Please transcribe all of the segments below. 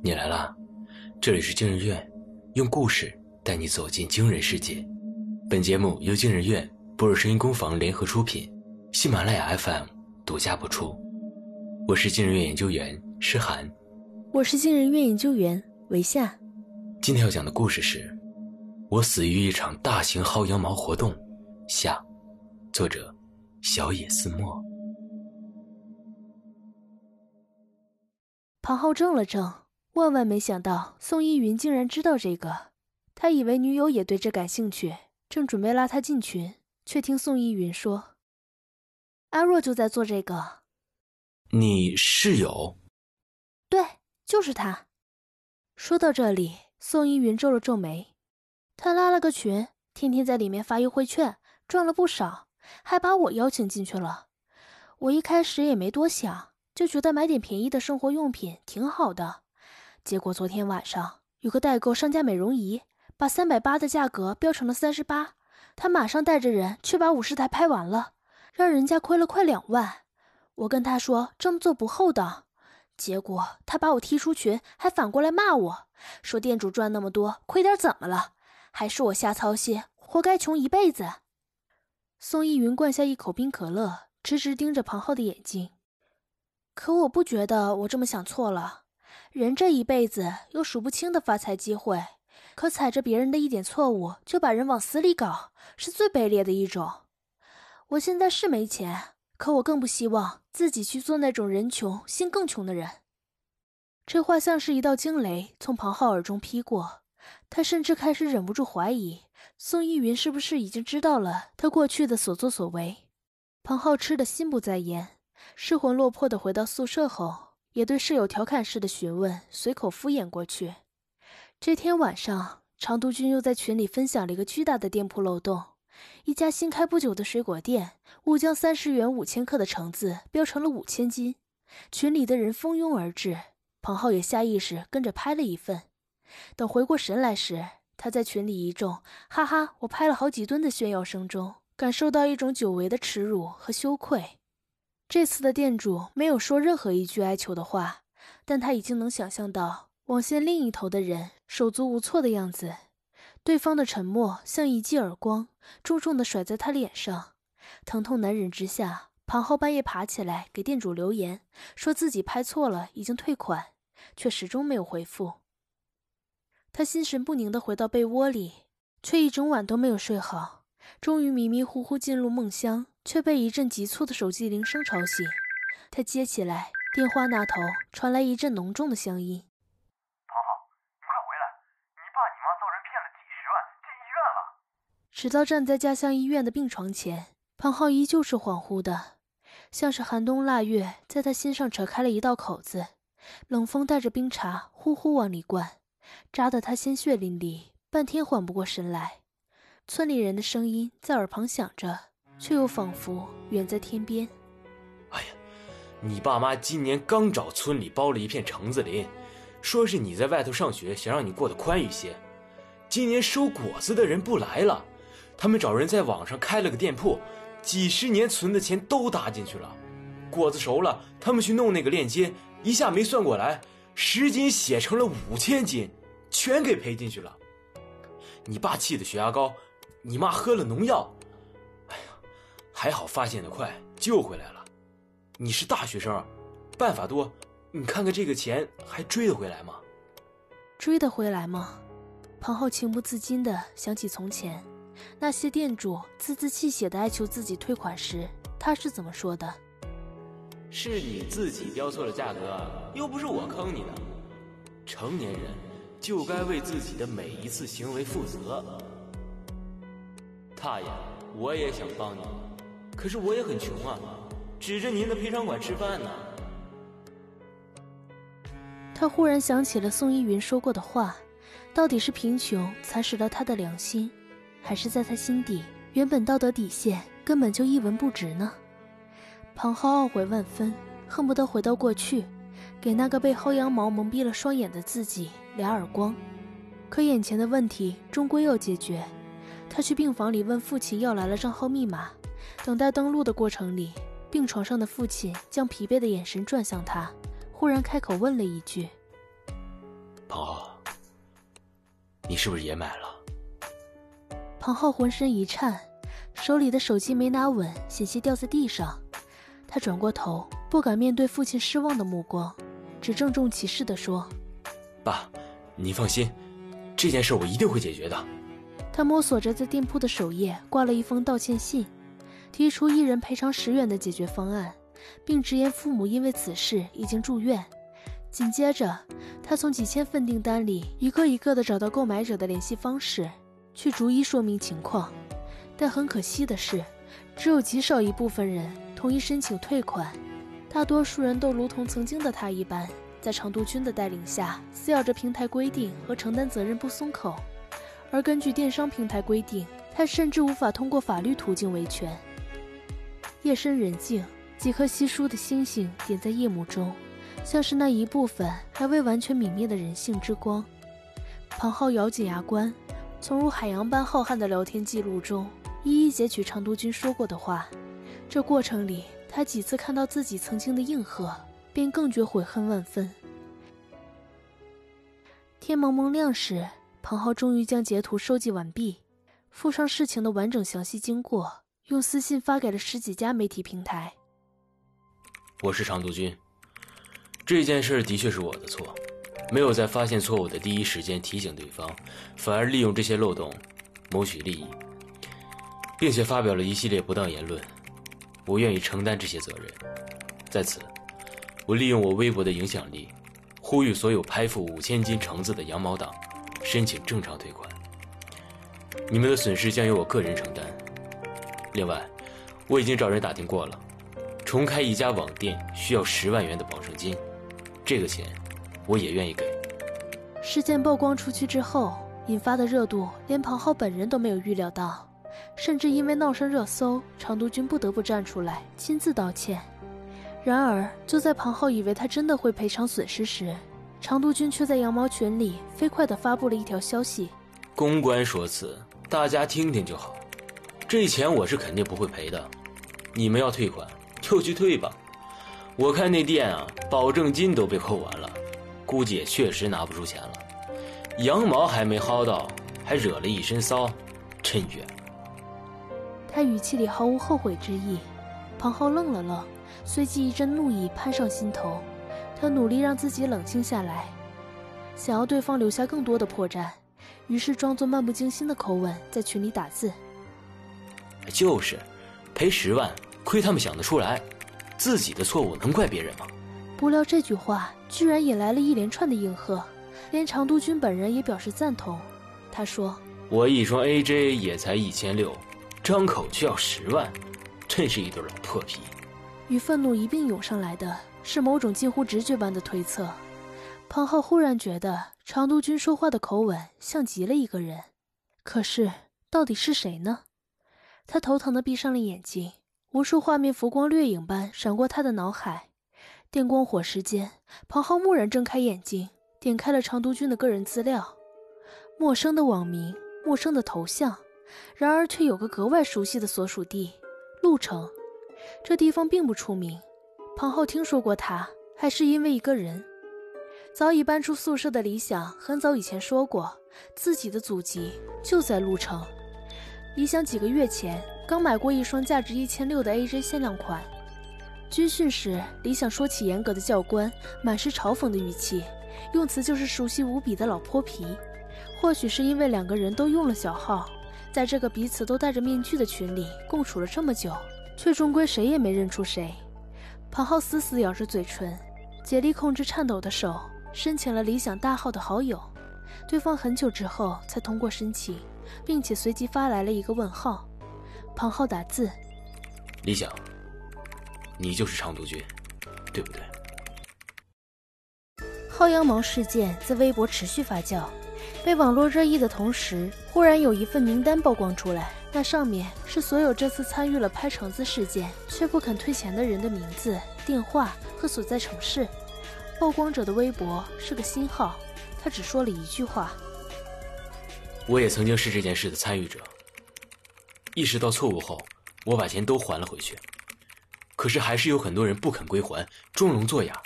你来啦，这里是惊人院，用故事带你走进惊人世界。本节目由惊人院、波尔声音工坊联合出品，喜马拉雅 FM 独家播出。我是惊人院研究员诗涵，我是惊人院研究员维夏。今天要讲的故事是《我死于一场大型薅羊毛活动》下，作者小野思墨。庞浩怔了怔。万万没想到，宋依云竟然知道这个。他以为女友也对这感兴趣，正准备拉她进群，却听宋依云说：“阿若就在做这个。”你室友？对，就是他。说到这里，宋依云皱了皱眉。他拉了个群，天天在里面发优惠券，赚了不少，还把我邀请进去了。我一开始也没多想，就觉得买点便宜的生活用品挺好的。结果昨天晚上有个代购商家美容仪，把三百八的价格标成了三十八，他马上带着人去把五十台拍完了，让人家亏了快两万。我跟他说这么做不厚道，结果他把我踢出群，还反过来骂我说店主赚那么多，亏点怎么了？还是我瞎操心，活该穷一辈子。宋逸云灌下一口冰可乐，直直盯着庞浩的眼睛。可我不觉得我这么想错了。人这一辈子有数不清的发财机会，可踩着别人的一点错误就把人往死里搞，是最卑劣的一种。我现在是没钱，可我更不希望自己去做那种人穷心更穷的人。这话像是一道惊雷从庞浩耳中劈过，他甚至开始忍不住怀疑宋逸云是不是已经知道了他过去的所作所为。庞浩吃的心不在焉，失魂落魄的回到宿舍后。也对室友调侃式的询问随口敷衍过去。这天晚上，常督军又在群里分享了一个巨大的店铺漏洞：一家新开不久的水果店误将三十元五千克的橙子标成了五千斤。群里的人蜂拥而至，庞浩也下意识跟着拍了一份。等回过神来时，他在群里一众“哈哈，我拍了好几吨”的炫耀声中，感受到一种久违的耻辱和羞愧。这次的店主没有说任何一句哀求的话，但他已经能想象到网线另一头的人手足无措的样子。对方的沉默像一记耳光，重重的甩在他脸上，疼痛难忍之下，庞浩半夜爬起来给店主留言，说自己拍错了，已经退款，却始终没有回复。他心神不宁的回到被窝里，却一整晚都没有睡好，终于迷迷糊糊进入梦乡。却被一阵急促的手机铃声吵醒，他接起来，电话那头传来一阵浓重的乡音：“庞浩，你快回来！你爸你妈遭人骗了几十万，进医院了。”直到站在家乡医院的病床前，庞浩依旧是恍惚的，像是寒冬腊月在他心上扯开了一道口子，冷风带着冰碴呼呼往里灌，扎得他鲜血淋漓，半天缓不过神来。村里人的声音在耳旁响着。却又仿佛远在天边。哎呀，你爸妈今年刚找村里包了一片橙子林，说是你在外头上学，想让你过得宽裕些。今年收果子的人不来了，他们找人在网上开了个店铺，几十年存的钱都搭进去了。果子熟了，他们去弄那个链接，一下没算过来，十斤写成了五千斤，全给赔进去了。你爸气得血压高，你妈喝了农药。哎呀还好发现的快，救回来了。你是大学生，办法多，你看看这个钱还追得回来吗？追得回来吗？庞浩情不自禁地想起从前，那些店主字字泣血地哀求自己退款时，他是怎么说的？是你自己标错了价格，又不是我坑你的。成年人就该为自己的每一次行为负责。大爷，我也想帮你。可是我也很穷啊，指着您的赔偿款吃饭呢。他忽然想起了宋依云说过的话，到底是贫穷蚕食了他的良心，还是在他心底原本道德底线根本就一文不值呢？庞浩懊悔万分，恨不得回到过去，给那个被薅羊毛蒙蔽了双眼的自己俩耳光。可眼前的问题终归要解决，他去病房里问父亲要来了账号密码。等待登录的过程里，病床上的父亲将疲惫的眼神转向他，忽然开口问了一句：“庞浩，你是不是也买了？庞浩浑身一颤，手里的手机没拿稳，险些掉在地上。他转过头，不敢面对父亲失望的目光，只郑重其事地说：“爸，你放心，这件事我一定会解决的。”他摸索着在店铺的首页挂了一封道歉信，提出一人赔偿十元的解决方案，并直言父母因为此事已经住院。紧接着，他从几千份订单里一个一个的找到购买者的联系方式。去逐一说明情况，但很可惜的是，只有极少一部分人同意申请退款，大多数人都如同曾经的他一般，在长度君的带领下撕咬着平台规定和承担责任不松口。而根据电商平台规定，他甚至无法通过法律途径维权。夜深人静，几颗稀疏的星星点在夜幕中，像是那一部分还未完全泯灭的人性之光。庞浩咬紧牙关。从如海洋般浩瀚的聊天记录中，一一截取长督军说过的话。这过程里，他几次看到自己曾经的应和，便更觉悔恨万分。天蒙蒙亮时，庞浩终于将截图收集完毕，附上事情的完整详细经过，用私信发给了十几家媒体平台。我是长督军，这件事的确是我的错。没有在发现错误的第一时间提醒对方，反而利用这些漏洞谋取利益，并且发表了一系列不当言论。我愿意承担这些责任。在此，我利用我微博的影响力，呼吁所有拍付五千斤橙子的羊毛党申请正常退款。你们的损失将由我个人承担。另外，我已经找人打听过了，重开一家网店需要十万元的保证金，这个钱。我也愿意给。事件曝光出去之后，引发的热度连庞浩本人都没有预料到，甚至因为闹上热搜，长督军不得不站出来亲自道歉。然而，就在庞浩以为他真的会赔偿损失时，长督军却在羊毛群里飞快地发布了一条消息：公关说辞，大家听听就好。这钱我是肯定不会赔的，你们要退款就去退吧。我看那店啊，保证金都被扣完了。估计也确实拿不出钱了，羊毛还没薅到，还惹了一身骚，真冤。他语气里毫无后悔之意。庞浩愣了愣，随即一阵怒意攀上心头。他努力让自己冷静下来，想要对方留下更多的破绽，于是装作漫不经心的口吻在群里打字：“就是，赔十万，亏他们想得出来，自己的错误能怪别人吗？”不料这句话居然引来了一连串的应和，连长督军本人也表示赞同。他说：“我一双 AJ 也才一千六，张口就要十万，真是一对老破皮。”与愤怒一并涌上来的是某种近乎直觉般的推测。庞浩忽然觉得长督军说话的口吻像极了一个人，可是到底是谁呢？他头疼的闭上了眼睛，无数画面浮光掠影般闪过他的脑海。电光火石间，庞浩蓦然睁开眼睛，点开了长督军的个人资料。陌生的网名，陌生的头像，然而却有个格外熟悉的所属地——鹿城。这地方并不出名，庞浩听说过他，还是因为一个人。早已搬出宿舍的李想，很早以前说过，自己的祖籍就在鹿城。李想几个月前刚买过一双价值一千六的 AJ 限量款。军训时，李想说起严格的教官，满是嘲讽的语气，用词就是熟悉无比的老泼皮。或许是因为两个人都用了小号，在这个彼此都戴着面具的群里共处了这么久，却终归谁也没认出谁。庞浩死死咬着嘴唇，竭力控制颤抖的手，申请了理想大号的好友。对方很久之后才通过申请，并且随即发来了一个问号。庞浩打字：李想。你就是长毒君，对不对？薅羊毛事件在微博持续发酵，被网络热议的同时，忽然有一份名单曝光出来，那上面是所有这次参与了拍橙子事件却不肯退钱的人的名字、电话和所在城市。曝光者的微博是个新号，他只说了一句话：“我也曾经是这件事的参与者。意识到错误后，我把钱都还了回去。”可是还是有很多人不肯归还，装聋作哑，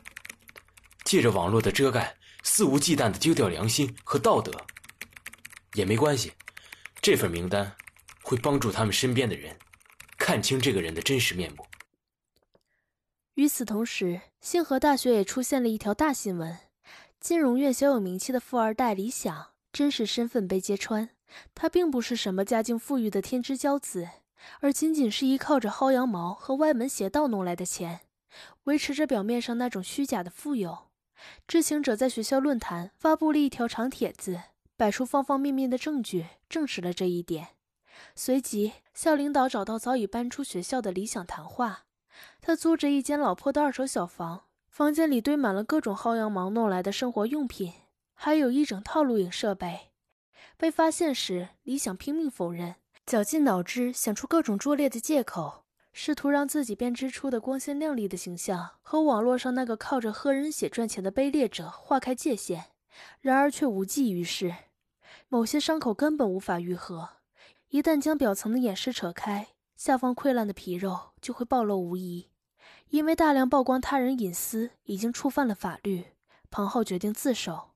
借着网络的遮盖，肆无忌惮的丢掉良心和道德。也没关系，这份名单会帮助他们身边的人看清这个人的真实面目。与此同时，星河大学也出现了一条大新闻：金融院小有名气的富二代李想真实身份被揭穿。他并不是什么家境富裕的天之骄子，而仅仅是依靠着薅羊毛和歪门邪道弄来的钱，维持着表面上那种虚假的富有。知情者在学校论坛发布了一条长帖子，摆出方方面面的证据，证实了这一点。随即，校领导找到早已搬出学校的李想谈话。他租着一间老破的二手小房，房间里堆满了各种薅羊毛弄来的生活用品，还有一整套录影设备。被发现时，李想拼命否认，绞尽脑汁想出各种拙劣的借口，试图让自己编织出的光鲜亮丽的形象和网络上那个靠着喝人血赚钱的卑劣者划开界限。然而却无济于事，某些伤口根本无法愈合，一旦将表层的掩饰扯开。下方溃烂的皮肉就会暴露无遗，因为大量曝光他人隐私已经触犯了法律。庞浩决定自首，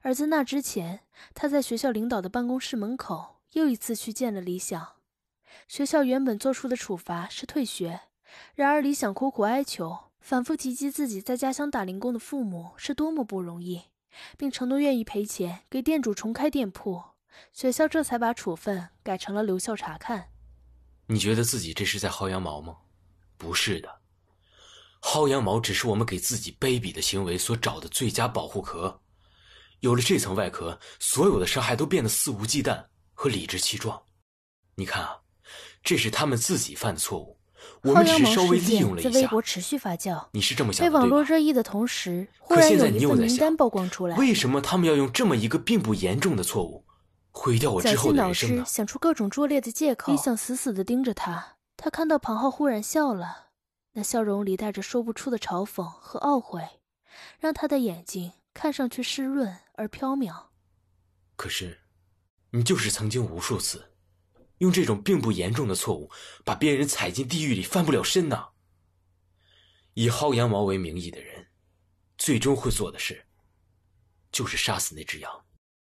而在那之前，他在学校领导的办公室门口又一次去见了李想。学校原本做出的处罚是退学，然而李想苦苦哀求，反复提及自己在家乡打零工的父母是多么不容易，并承诺愿意赔钱给店主重开店铺。学校这才把处分改成了留校查看。你觉得自己这是在薅羊毛吗？不是的，薅羊毛只是我们给自己卑鄙的行为所找的最佳保护壳。有了这层外壳，所有的伤害都变得肆无忌惮和理直气壮。你看啊，这是他们自己犯的错误，我们只是稍微利用了一下。在微博持续发酵，你是这么想的被网络热议的同时，忽然有一份名单曝光出来。为什么他们要用这么一个并不严重的错误？毁掉我之后的人生呢？想出各种拙劣的借口。李想死死地盯着他，他看到庞浩忽然笑了，那笑容里带着说不出的嘲讽和懊悔，让他的眼睛看上去湿润而飘渺。可是，你就是曾经无数次用这种并不严重的错误，把别人踩进地狱里翻不了身呐。以薅羊毛为名义的人，最终会做的事，就是杀死那只羊。